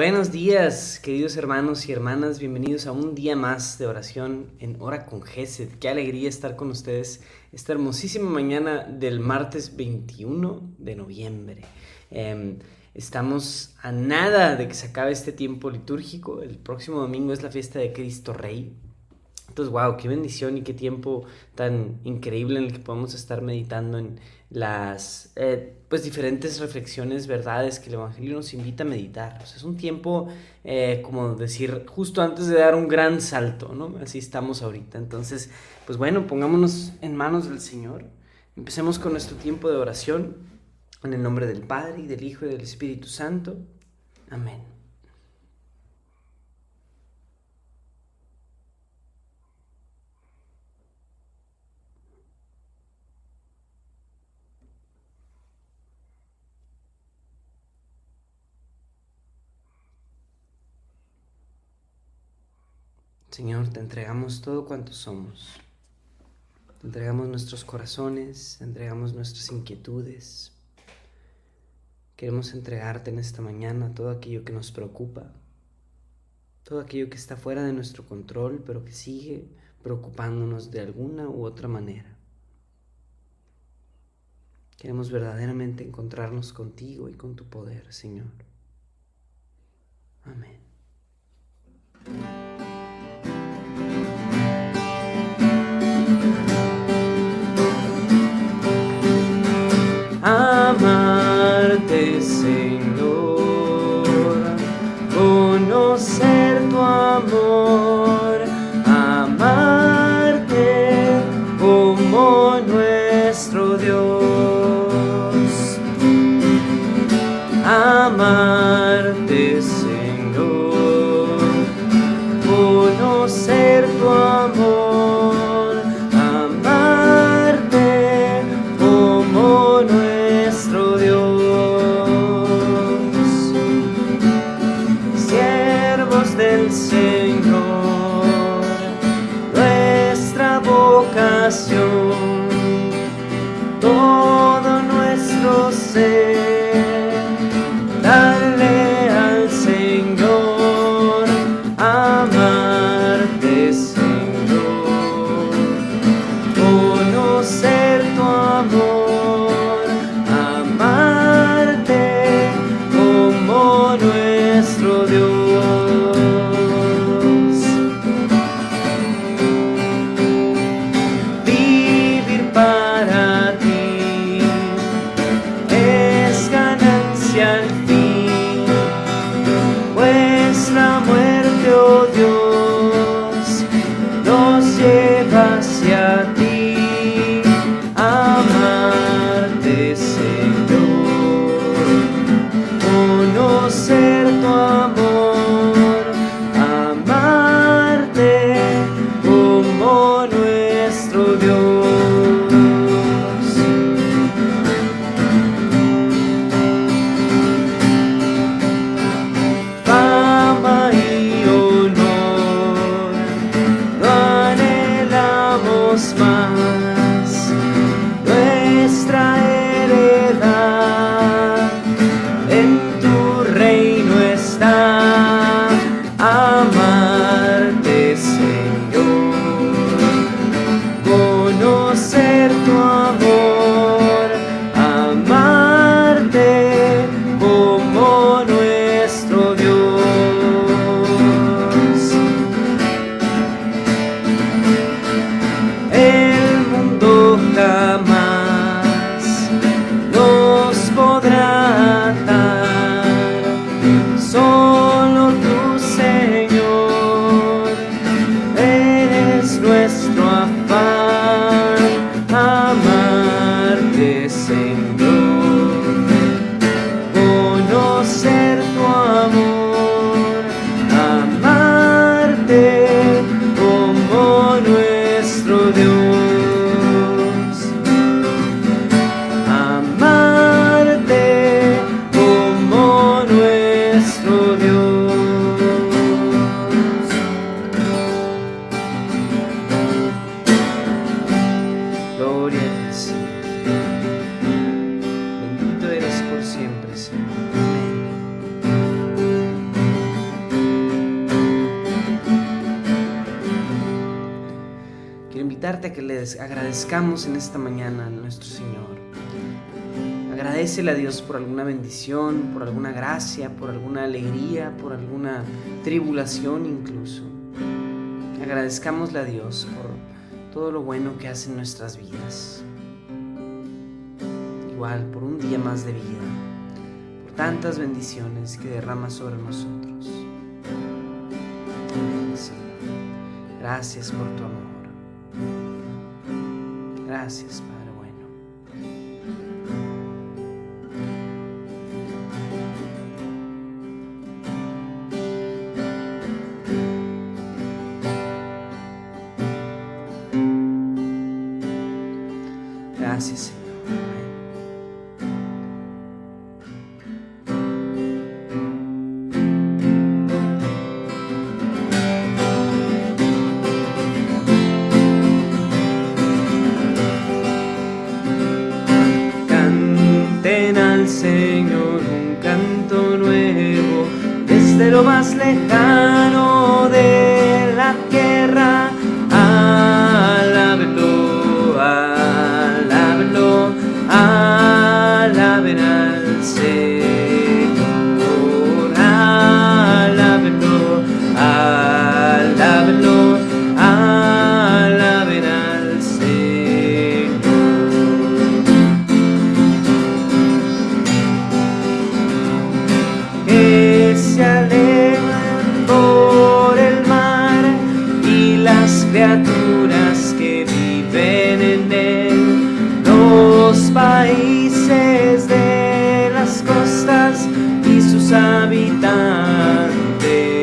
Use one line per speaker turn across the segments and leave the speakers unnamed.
Buenos días, queridos hermanos y hermanas, bienvenidos a un día más de oración en Hora con Gesed. Qué alegría estar con ustedes esta hermosísima mañana del martes 21 de noviembre. Em, estamos a nada de que se acabe este tiempo litúrgico. El próximo domingo es la fiesta de Cristo Rey. Entonces, wow, qué bendición y qué tiempo tan increíble en el que podemos estar meditando en las eh, pues diferentes reflexiones, verdades que el Evangelio nos invita a meditar. es un tiempo, eh, como decir, justo antes de dar un gran salto, ¿no? Así estamos ahorita. Entonces, pues bueno, pongámonos en manos del Señor. Empecemos con nuestro tiempo de oración. En el nombre del Padre, y del Hijo, y del Espíritu Santo. Amén. Señor, te entregamos todo cuanto somos. Te entregamos nuestros corazones, entregamos nuestras inquietudes. Queremos entregarte en esta mañana todo aquello que nos preocupa, todo aquello que está fuera de nuestro control, pero que sigue preocupándonos de alguna u otra manera. Queremos verdaderamente encontrarnos contigo y con tu poder, Señor. Amén.
Agradezcamos en esta mañana a nuestro Señor. Agradecele a Dios por alguna bendición, por alguna gracia, por alguna alegría, por alguna tribulación incluso. Agradezcámosle a Dios por todo lo bueno que hace en nuestras vidas. Igual por un día más de vida, por tantas bendiciones que derrama sobre nosotros. Gracias por tu amor. Gracias, Padre. Canten al Señor un canto nuevo desde lo más lejano
te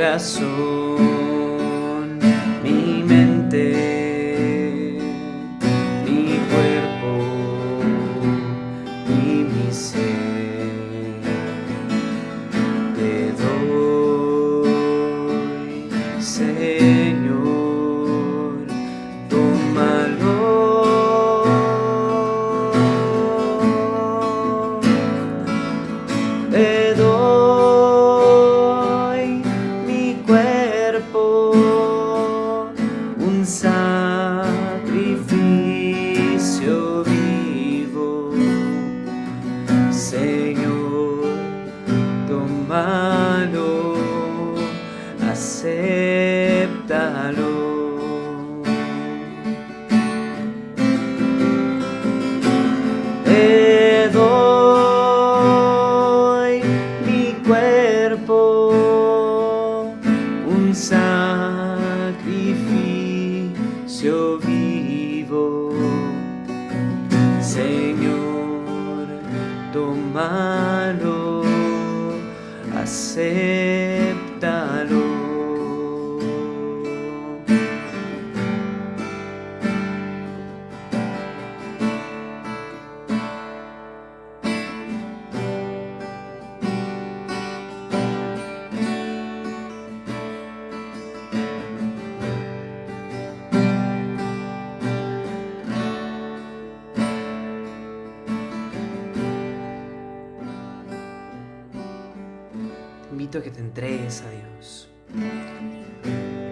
corazón, que te entregues a Dios,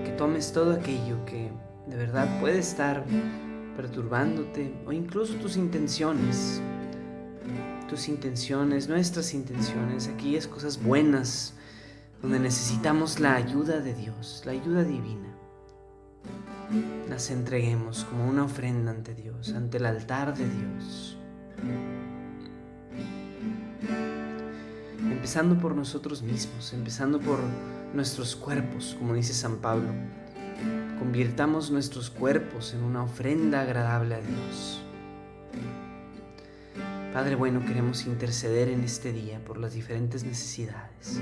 que tomes todo aquello que de verdad puede estar perturbándote o incluso tus intenciones, tus intenciones, nuestras intenciones, aquellas cosas buenas donde necesitamos la ayuda de Dios, la ayuda divina. Las entreguemos como una ofrenda ante Dios, ante el altar de Dios. Empezando por nosotros mismos, empezando por nuestros cuerpos, como dice San Pablo. Convirtamos nuestros cuerpos en una ofrenda agradable a Dios. Padre bueno, queremos interceder en este día por las diferentes necesidades.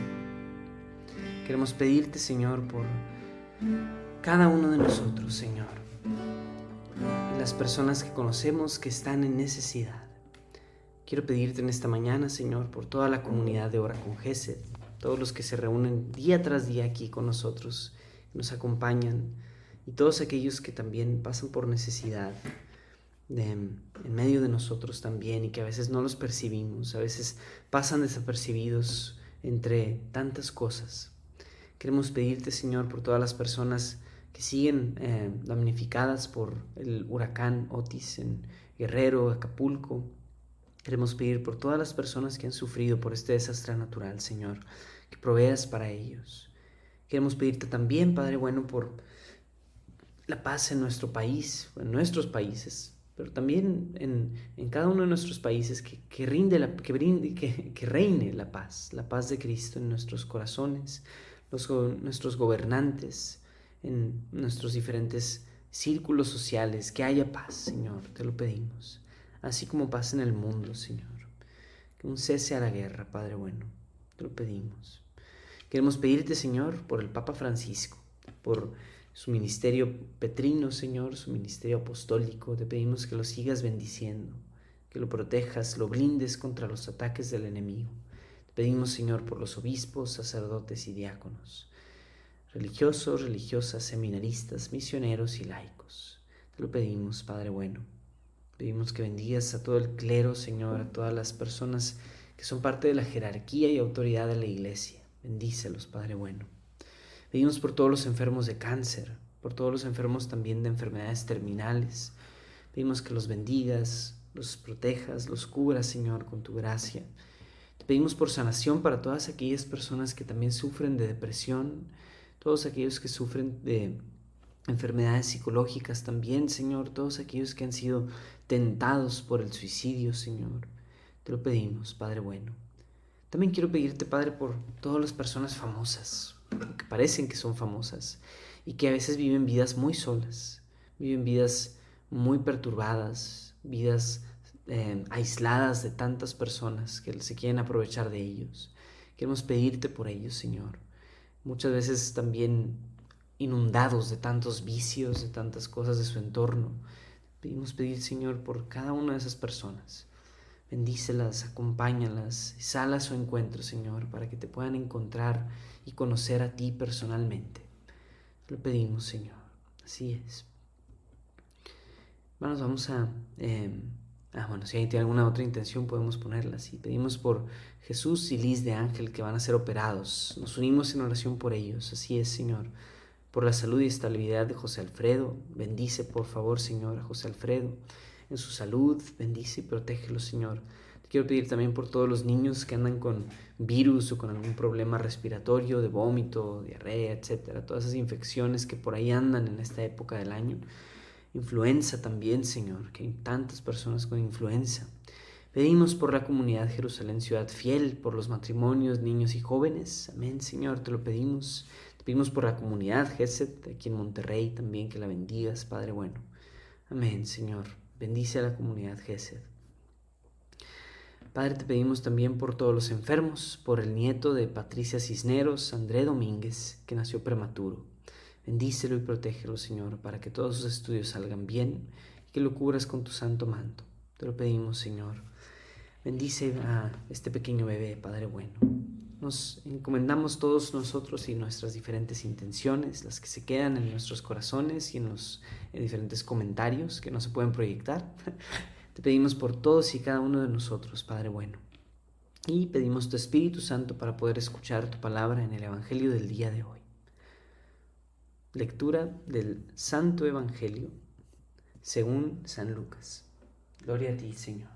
Queremos pedirte, Señor, por cada uno de nosotros, Señor. Y las personas que conocemos que están en necesidad. Quiero pedirte en esta mañana, Señor, por toda la comunidad de Hora con Gesed, todos los que se reúnen día tras día aquí con nosotros, nos acompañan, y todos aquellos que también pasan por necesidad en medio de nosotros también y que a veces no los percibimos, a veces pasan desapercibidos entre tantas cosas. Queremos pedirte, Señor, por todas las personas que siguen eh, damnificadas por el huracán Otis en Guerrero, Acapulco. Queremos pedir por todas las personas que han sufrido por este desastre natural, Señor, que proveas para ellos. Queremos pedirte también, Padre bueno, por la paz en nuestro país, en nuestros países, pero también en, en cada uno de nuestros países, que, que, rinde la, que, brinde, que, que reine la paz, la paz de Cristo en nuestros corazones, los, nuestros gobernantes, en nuestros diferentes círculos sociales, que haya paz, Señor, te lo pedimos, así como paz en el mundo, Señor. Que un cese a la guerra, Padre bueno, te lo pedimos. Queremos pedirte, Señor, por el Papa Francisco, por su ministerio petrino, Señor, su ministerio apostólico. Te pedimos que lo sigas bendiciendo, que lo protejas, lo blindes contra los ataques del enemigo. Te pedimos, Señor, por los obispos, sacerdotes y diáconos, religiosos, religiosas, seminaristas, misioneros y laicos. Te lo pedimos, Padre bueno. Pedimos que bendigas a todo el clero, Señor, a todas las personas que son parte de la jerarquía y autoridad de la iglesia. Bendícelos, Padre bueno. Pedimos por todos los enfermos de cáncer, por todos los enfermos también de enfermedades terminales. Pedimos que los bendigas, los protejas, los cubras, Señor, con tu gracia. Te pedimos por sanación para todas aquellas personas que también sufren de depresión, todos aquellos que sufren de enfermedades psicológicas también, Señor, todos aquellos que han sido tentados por el suicidio, Señor. Te lo pedimos, Padre bueno. También quiero pedirte, Padre, por todas las personas famosas, que parecen que son famosas y que a veces viven vidas muy solas, viven vidas muy perturbadas, vidas eh, aisladas de tantas personas que se quieren aprovechar de ellos. Queremos pedirte por ellos, Señor. muchas veces también inundados de tantos vicios, de tantas cosas de su entorno. Pedimos pedir, Señor, por cada una de esas personas. Bendícelas, acompáñalas, sal a su encuentro, Señor, para que te puedan encontrar y conocer a ti personalmente. Lo pedimos, Señor. Así es. Bueno, vamos a... Em, ah, bueno, si hay alguna otra intención podemos ponerla así. Pedimos por Jesús y Liz de Ángel que van a ser operados. Nos unimos en oración por ellos. Así es, Señor. Por la salud y estabilidad de José Alfredo. Bendice, por favor, Señor, a José Alfredo en su salud, bendice y protégelo, Señor. Te quiero pedir también por todos los niños que andan con virus o con algún problema respiratorio, de vómito, diarrea, etcétera, todas esas infecciones que por ahí andan en esta época del año. Influenza también, Señor, que hay tantas personas con influenza. Pedimos por la comunidad Jerusalén Ciudad Fiel, por los matrimonios, niños y jóvenes. Amén, Señor, te lo pedimos. Pedimos por la comunidad Geset, aquí en Monterrey también, que la bendigas, Padre bueno. Amén, Señor. Bendice a la comunidad Gesed. Padre, te pedimos también por todos los enfermos, por el nieto de Patricia Cisneros, André Domínguez, que nació prematuro. Bendícelo y protégelo, Señor, para que todos sus estudios salgan bien y que lo cubras con tu santo manto. Te lo pedimos, Señor. Bendice a este pequeño bebé, Padre bueno. Nos encomendamos todos nosotros y nuestras diferentes intenciones, las que se quedan en nuestros corazones y en los diferentes comentarios que no se pueden proyectar. Te pedimos por todos y cada uno de nosotros, Padre bueno. Y pedimos tu Espíritu Santo para poder escuchar tu palabra en el Evangelio del día de hoy. Lectura del Santo Evangelio según San Lucas. Gloria a ti, Señor.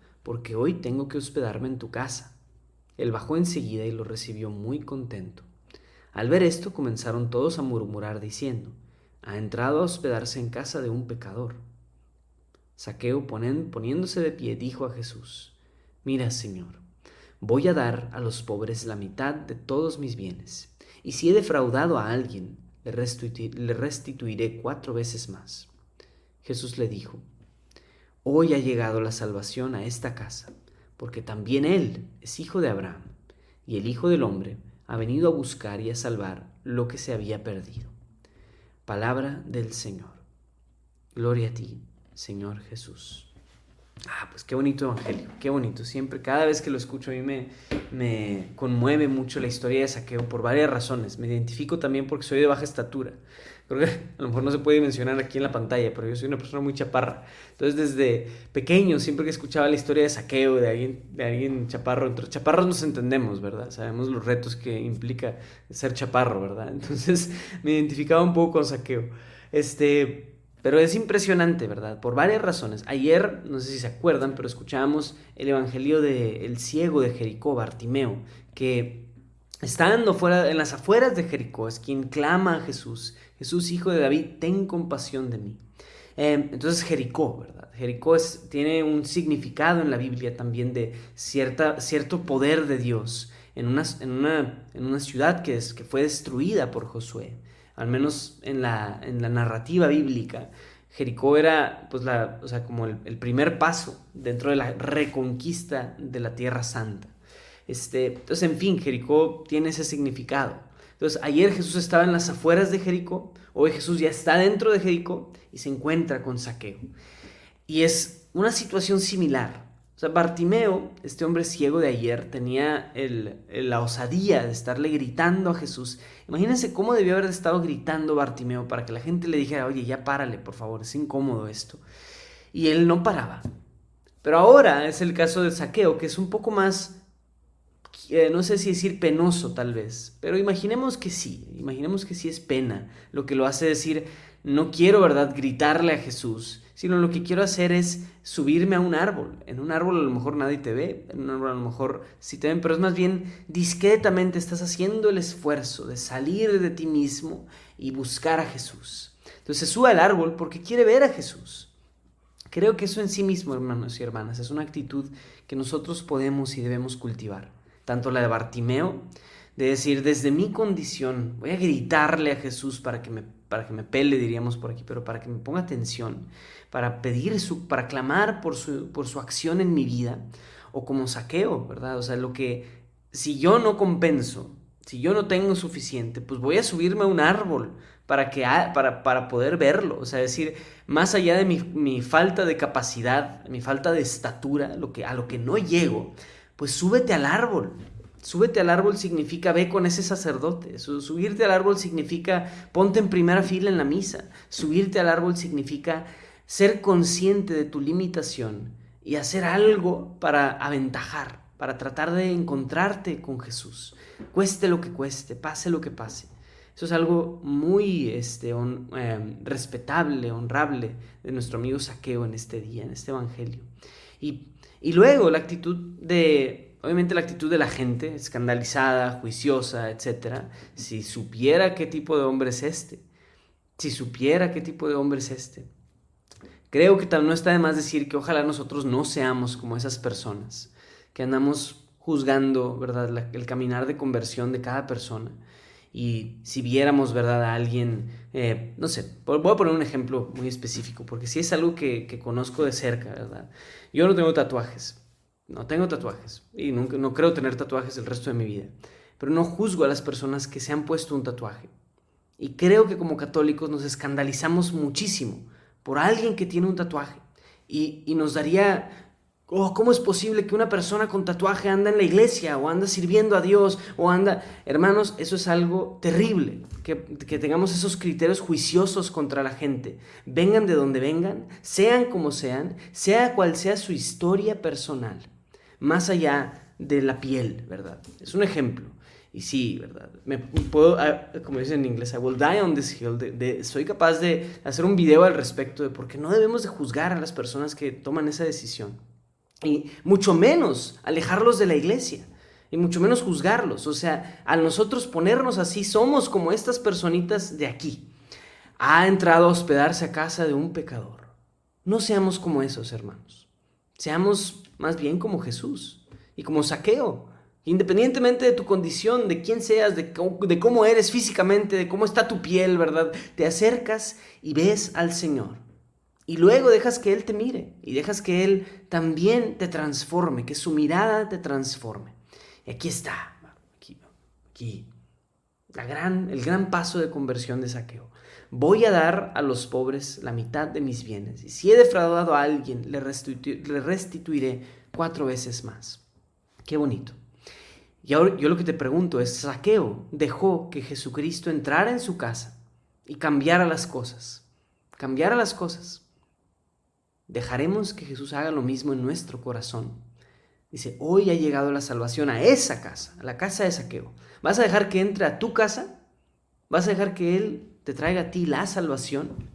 porque hoy tengo que hospedarme en tu casa. Él bajó enseguida y lo recibió muy contento. Al ver esto comenzaron todos a murmurar diciendo, ha entrado a hospedarse en casa de un pecador. Saqueo poniéndose de pie dijo a Jesús, Mira, Señor, voy a dar a los pobres la mitad de todos mis bienes, y si he defraudado a alguien, le, le restituiré cuatro veces más. Jesús le dijo, Hoy ha llegado la salvación a esta casa, porque también Él es hijo de Abraham, y el Hijo del Hombre ha venido a buscar y a salvar lo que se había perdido. Palabra del Señor. Gloria a ti, Señor Jesús. Ah, pues qué bonito evangelio, qué bonito. Siempre, cada vez que lo escucho, a mí me, me conmueve mucho la historia de saqueo por varias razones. Me identifico también porque soy de baja estatura. Creo a lo mejor no se puede mencionar aquí en la pantalla, pero yo soy una persona muy chaparra. Entonces, desde pequeño, siempre que escuchaba la historia de saqueo de alguien, de alguien chaparro, entre chaparros nos entendemos, ¿verdad? Sabemos los retos que implica ser chaparro, ¿verdad? Entonces, me identificaba un poco con saqueo. Este, pero es impresionante, ¿verdad? Por varias razones. Ayer, no sé si se acuerdan, pero escuchábamos el evangelio del ciego de Jericó, Bartimeo, que estando fuera, en las afueras de Jericó, es quien clama a Jesús Jesús, hijo de David, ten compasión de mí. Em, entonces Jericó, ¿verdad? Jericó tiene un significado en la Biblia también de cierta, cierto poder de Dios en una, en una, en una ciudad que, es, que fue destruida por Josué, al menos en la, en la narrativa bíblica. Jericó era pues la, o sea, como el, el, primer paso dentro de la reconquista de la Tierra Santa. Este, entonces, en fin, Jericó tiene ese significado. Entonces, ayer Jesús estaba en las afueras de Jericó, hoy Jesús ya está dentro de Jericó y se encuentra con Saqueo. Y es una situación similar. O sea, Bartimeo, este hombre ciego de ayer, tenía la osadía de estarle gritando a Jesús. Imagínense cómo debió haber estado gritando Bartimeo para que la gente le dijera, oye, ya párale, por favor, es incómodo esto. Y él no paraba. Pero ahora es el caso de Saqueo, que es un poco más eh, no sé si decir penoso tal vez, pero imaginemos que sí, imaginemos que sí es pena lo que lo hace decir, no quiero, ¿verdad?, gritarle a Jesús, sino lo que quiero hacer es subirme a un árbol. En un árbol a lo mejor nadie te ve, en un árbol a lo mejor sí te ven, pero es más bien discretamente estás haciendo el esfuerzo de salir de ti mismo y buscar a Jesús. Entonces se sube al árbol porque quiere ver a Jesús. Creo que eso en sí mismo, hermanos y hermanas, es una actitud que nosotros podemos y debemos cultivar. Tanto la de Bartimeo, de decir, desde mi condición, voy a gritarle a Jesús para que me, para que me pele, diríamos por aquí, pero para que me ponga atención para pedir su, para clamar por su, por su acción en mi vida, o como saqueo, ¿verdad? O sea, lo que, si yo no compenso, si yo no tengo suficiente, pues voy a subirme a un árbol para, que, para, para poder verlo, o sea, decir, más allá de mi, mi, falta de capacidad, mi falta de estatura, lo que, a lo que no llego, pues súbete al árbol, Súbete al árbol significa ve con ese sacerdote. Subirte al árbol significa ponte en primera fila en la misa. Subirte al árbol significa ser consciente de tu limitación y hacer algo para aventajar, para tratar de encontrarte con Jesús, cueste lo que cueste, pase lo que pase. Eso es algo muy este, em, respetable, honrable de nuestro amigo Saqueo en este día, en este Evangelio. Y, y luego la actitud de, obviamente la actitud de la gente, escandalizada, juiciosa, etc. Si supiera qué tipo de hombre es este, si supiera qué tipo de hombre es este, Creo que no está de más decir que ojalá nosotros no seamos como esas personas, que andamos juzgando, ¿verdad?, el caminar de conversión de cada persona. Y si viéramos, ¿verdad?, a alguien, eh, no sé, voy a poner un ejemplo muy específico, porque si es algo que, conozco de cerca, ¿verdad? Yo no tengo tatuajes, no tengo tatuajes, y nunca, no creo tener tatuajes el resto de mi vida, pero no juzgo a las personas que se han puesto un tatuaje. Y creo que como católicos nos escandalizamos muchísimo por alguien que tiene un tatuaje. Y, nos daría, oh, ¿cómo es posible que una persona con tatuaje anda en la iglesia o anda sirviendo a Dios o anda... Hermanos, eso es algo terrible, que, que tengamos esos criterios juiciosos contra la gente. Vengan de donde vengan, sean como sean, sea cual sea su historia personal, más allá de la piel, ¿verdad? Es un ejemplo. Y sí, ¿verdad? Me puedo, ah, como dicen en inglés, I will die on this hill. De, soy capaz de hacer un video al respecto de por qué no debemos de juzgar a las personas que toman esa decisión. Y mucho menos alejarlos de la iglesia. Y mucho menos juzgarlos. O sea, al nosotros ponernos así, somos como estas personitas de aquí. Ha entrado a hospedarse a casa de un pecador. No seamos como esos, hermanos. Seamos más bien como Jesús y como Saqueo Independientemente de tu condición, de quién seas, de cómo, eres físicamente, de cómo está tu piel, ¿verdad? Te acercas y ves al Señor. Y luego dejas que Él te mire y dejas que Él también te transforme, que su mirada te transforme. Y aquí está, aquí, aquí, la gran, el gran paso de conversión de saqueo. Voy a dar a los pobres la mitad de mis bienes. Y si he defraudado a alguien, le restituiré cuatro veces más. Qué bonito. Y ahora yo lo que te pregunto es, Saqueo dejó que Jesucristo entrara en su casa y cambiara las cosas. Cambiara las cosas. Dejaremos que Jesús haga lo mismo en nuestro corazón. Dice, hoy ha llegado la salvación a esa casa, a la casa de Saqueo. ¿Vas a dejar que entre a tu casa? ¿Vas a dejar que Él te traiga a ti la salvación?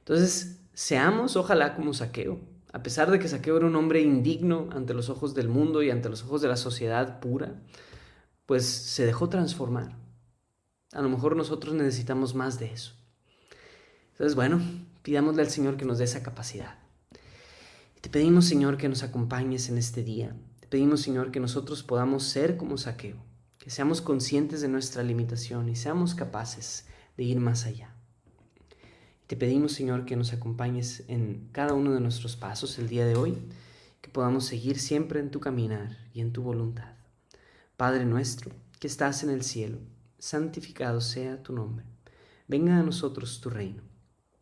Entonces, seamos ojalá como Saqueo, a pesar de que Saqueo era un hombre indigno ante los ojos del mundo y ante los ojos de la sociedad pura, pues se dejó transformar. A lo mejor nosotros necesitamos más de eso. Entonces, bueno, pidámosle al Señor que nos dé esa capacidad. Te pedimos, Señor, que nos acompañes en este día. Te pedimos, Señor, que nosotros podamos ser como Saqueo, que seamos conscientes de nuestra limitación y seamos capaces de ir más allá. Te pedimos, Señor, que nos acompañes en cada uno de nuestros pasos el día de hoy, que podamos seguir siempre en tu caminar y en tu voluntad. Padre nuestro, que estás en el cielo, santificado sea tu nombre. Venga a nosotros tu reino.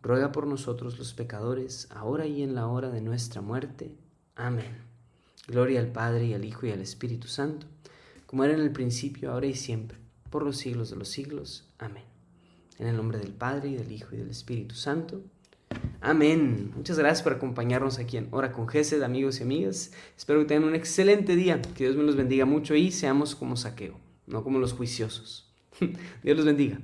ruega por nosotros los pecadores, ahora y en la hora de nuestra muerte. Amén. Gloria al Padre y al Hijo y al Espíritu Santo, como era en el principio, ahora y siempre, por los siglos de los siglos. Amén. En el nombre del Padre y del Hijo y del Espíritu Santo. Amén. Muchas gracias por acompañarnos aquí en Hora con Gesed, amigos y amigas. Espero que tengan un excelente día. Que Dios me los bendiga mucho y seamos como saqueo, no como los juiciosos. Dios los bendiga.